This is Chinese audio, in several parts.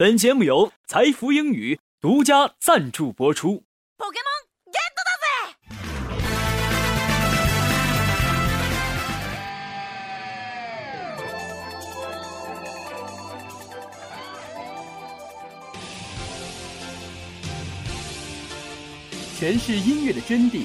本节目由财富英语独家赞助播出。诠释音乐的真谛，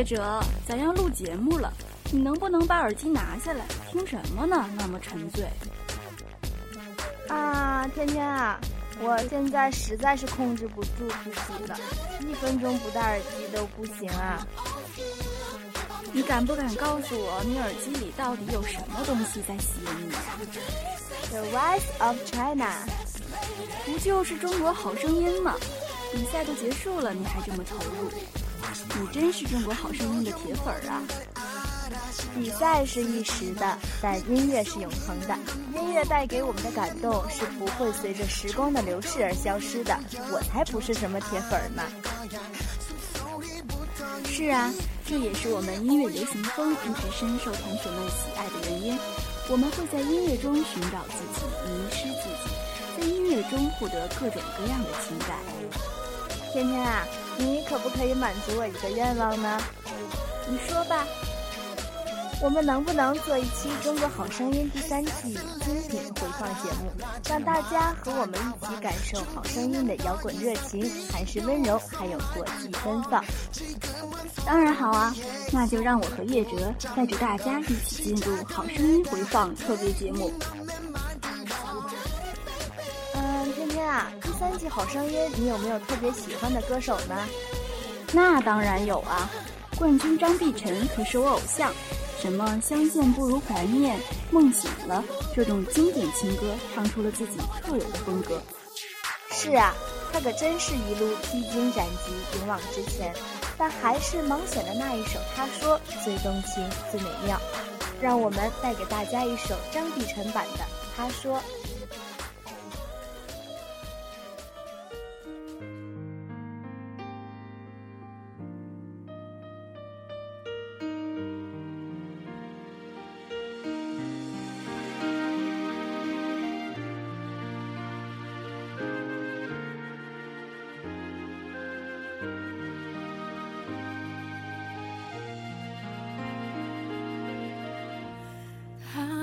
叶哲，咱要录节目了，你能不能把耳机拿下来？听什么呢？那么沉醉。啊，天天啊，我现在实在是控制不住自己了，一分钟不戴耳机都不行啊。你敢不敢告诉我，你耳机里到底有什么东西在吸引你？The Rise of China，不就是中国好声音吗？比赛都结束了，你还这么投入？你真是中国好声音的铁粉儿啊！比赛是一时的，但音乐是永恒的。音乐带给我们的感动是不会随着时光的流逝而消失的。我才不是什么铁粉儿呢！是啊，这也是我们音乐流行风一直深受同学们喜爱的原因。我们会在音乐中寻找自己，迷失自己，在音乐中获得各种各样的情感。天天啊！你可不可以满足我一个愿望呢？你说吧，我们能不能做一期《中国好声音》第三季精品回放节目，让大家和我们一起感受好声音的摇滚热情、韩式温柔，还有国际奔放？当然好啊！那就让我和叶哲带着大家一起进入好声音回放特别节目。第三季《好声音》，你有没有特别喜欢的歌手呢？那当然有啊，冠军张碧晨可是我偶像。什么“相见不如怀念”“梦醒了”这种经典情歌，唱出了自己特有的风格。是啊，他可真是一路披荆斩棘，勇往直前。但还是盲选的那一首《他说》最动情、最美妙。让我们带给大家一首张碧晨版的《他说》。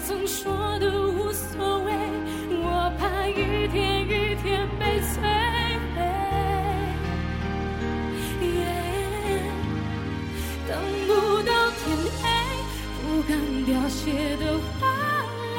曾说的无所谓，我怕一天一天被摧毁。等不到天黑，不敢凋谢的花蕾，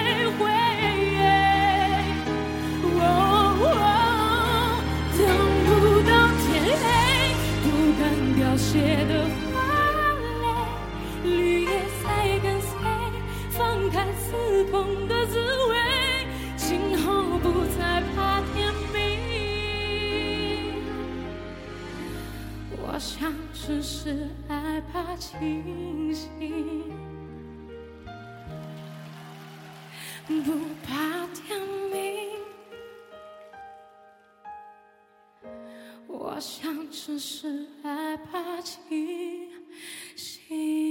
敢凋谢的花蕾，绿叶在跟随，放开刺痛的滋味，今后不再怕天明。我想只是害怕清醒，不怕天明。我想只是害怕清醒。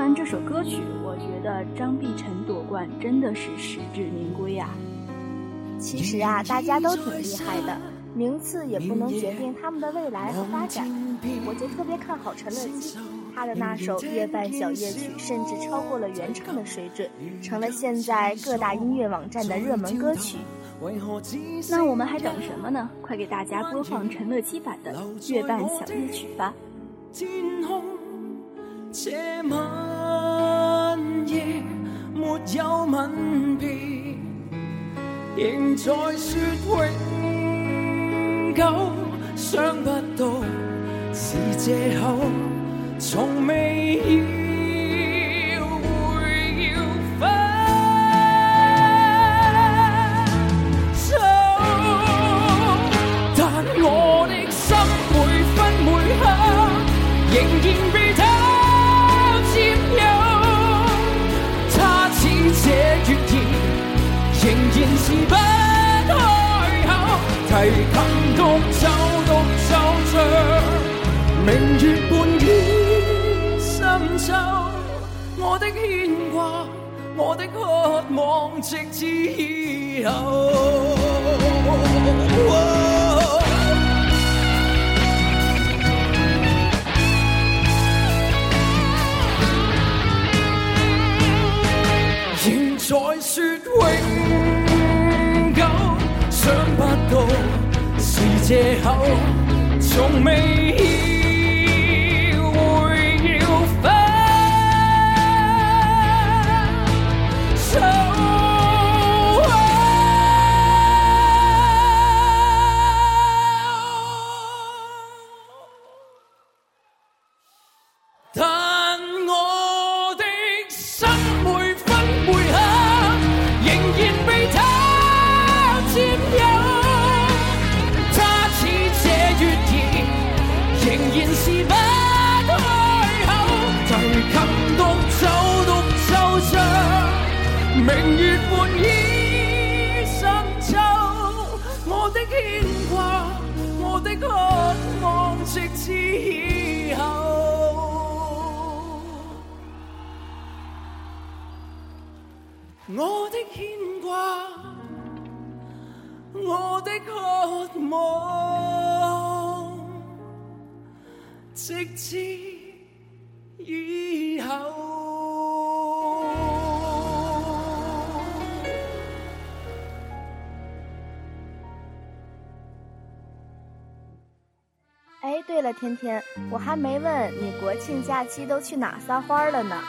完这首歌曲，我觉得张碧晨夺冠真的是实至名归啊！其实啊，大家都挺厉害的，名次也不能决定他们的未来和发展。我就特别看好陈乐基，他的那首《月半小夜曲》甚至超过了原唱的水准，成了现在各大音乐网站的热门歌曲。那我们还等什么呢？快给大家播放陈乐基版的《月半小夜曲》吧！有吻别，仍在说永久，想不到是借口，从未的牵挂，我的渴望，直至以後。仍在說永久，想不到是借口，從未我的牵挂，我的渴望，直至以后。哎，对了，天天，我还没问你国庆假期都去哪撒欢了呢？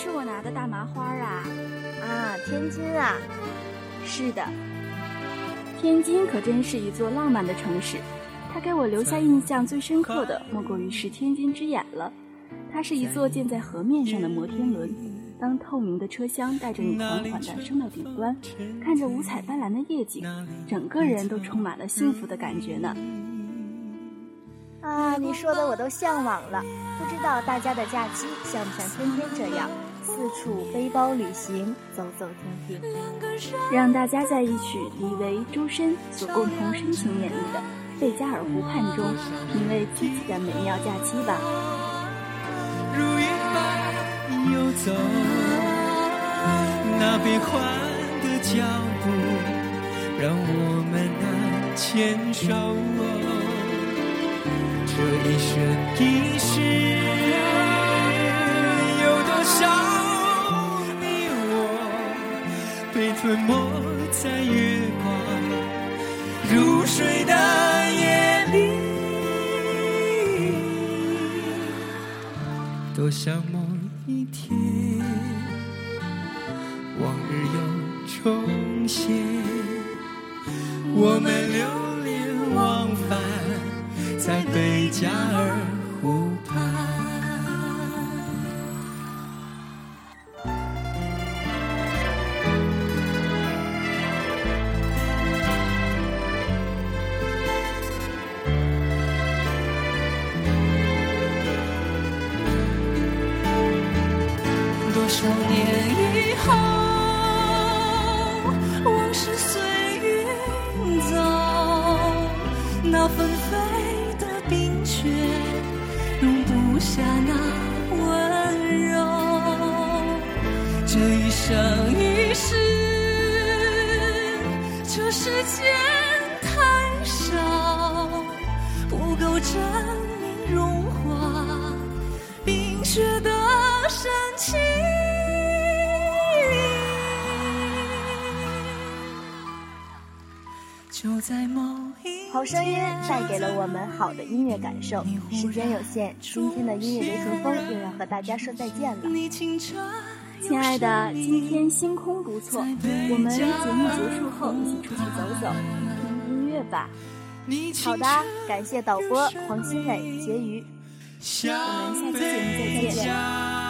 你没吃我拿的大麻花啊？啊，天津啊，是的，天津可真是一座浪漫的城市。它给我留下印象最深刻的，莫过于是天津之眼了。它是一座建在河面上的摩天轮，当透明的车厢带着你缓缓地升到顶端，看着五彩斑斓的夜景，整个人都充满了幸福的感觉呢。啊，你说的我都向往了。不知道大家的假期像不像天天这样，四处背包旅行，走走停停。让大家在一曲李维、周深所共同深情演绎的《贝加尔湖畔》中，品味自己的美妙假期吧。如云般游走，那变幻的脚步，让我们难牵手。这一生一世，有多少被吞没在月光如水的夜里？多想某一天，往日又重现，我们流连忘返在贝加纷飞的冰雪容不下那温柔。这一生一世，这时间太少，不够证明融化冰雪的深情。就在某一好声音带给了我们好的音乐感受。时间有限，今天的音乐流行风又要和大家说再见了。亲爱的，今天星空不错，我们节目结束后一起出去走走，听听音乐吧。好的，感谢导播黄新磊、婕妤。我们下期节目再见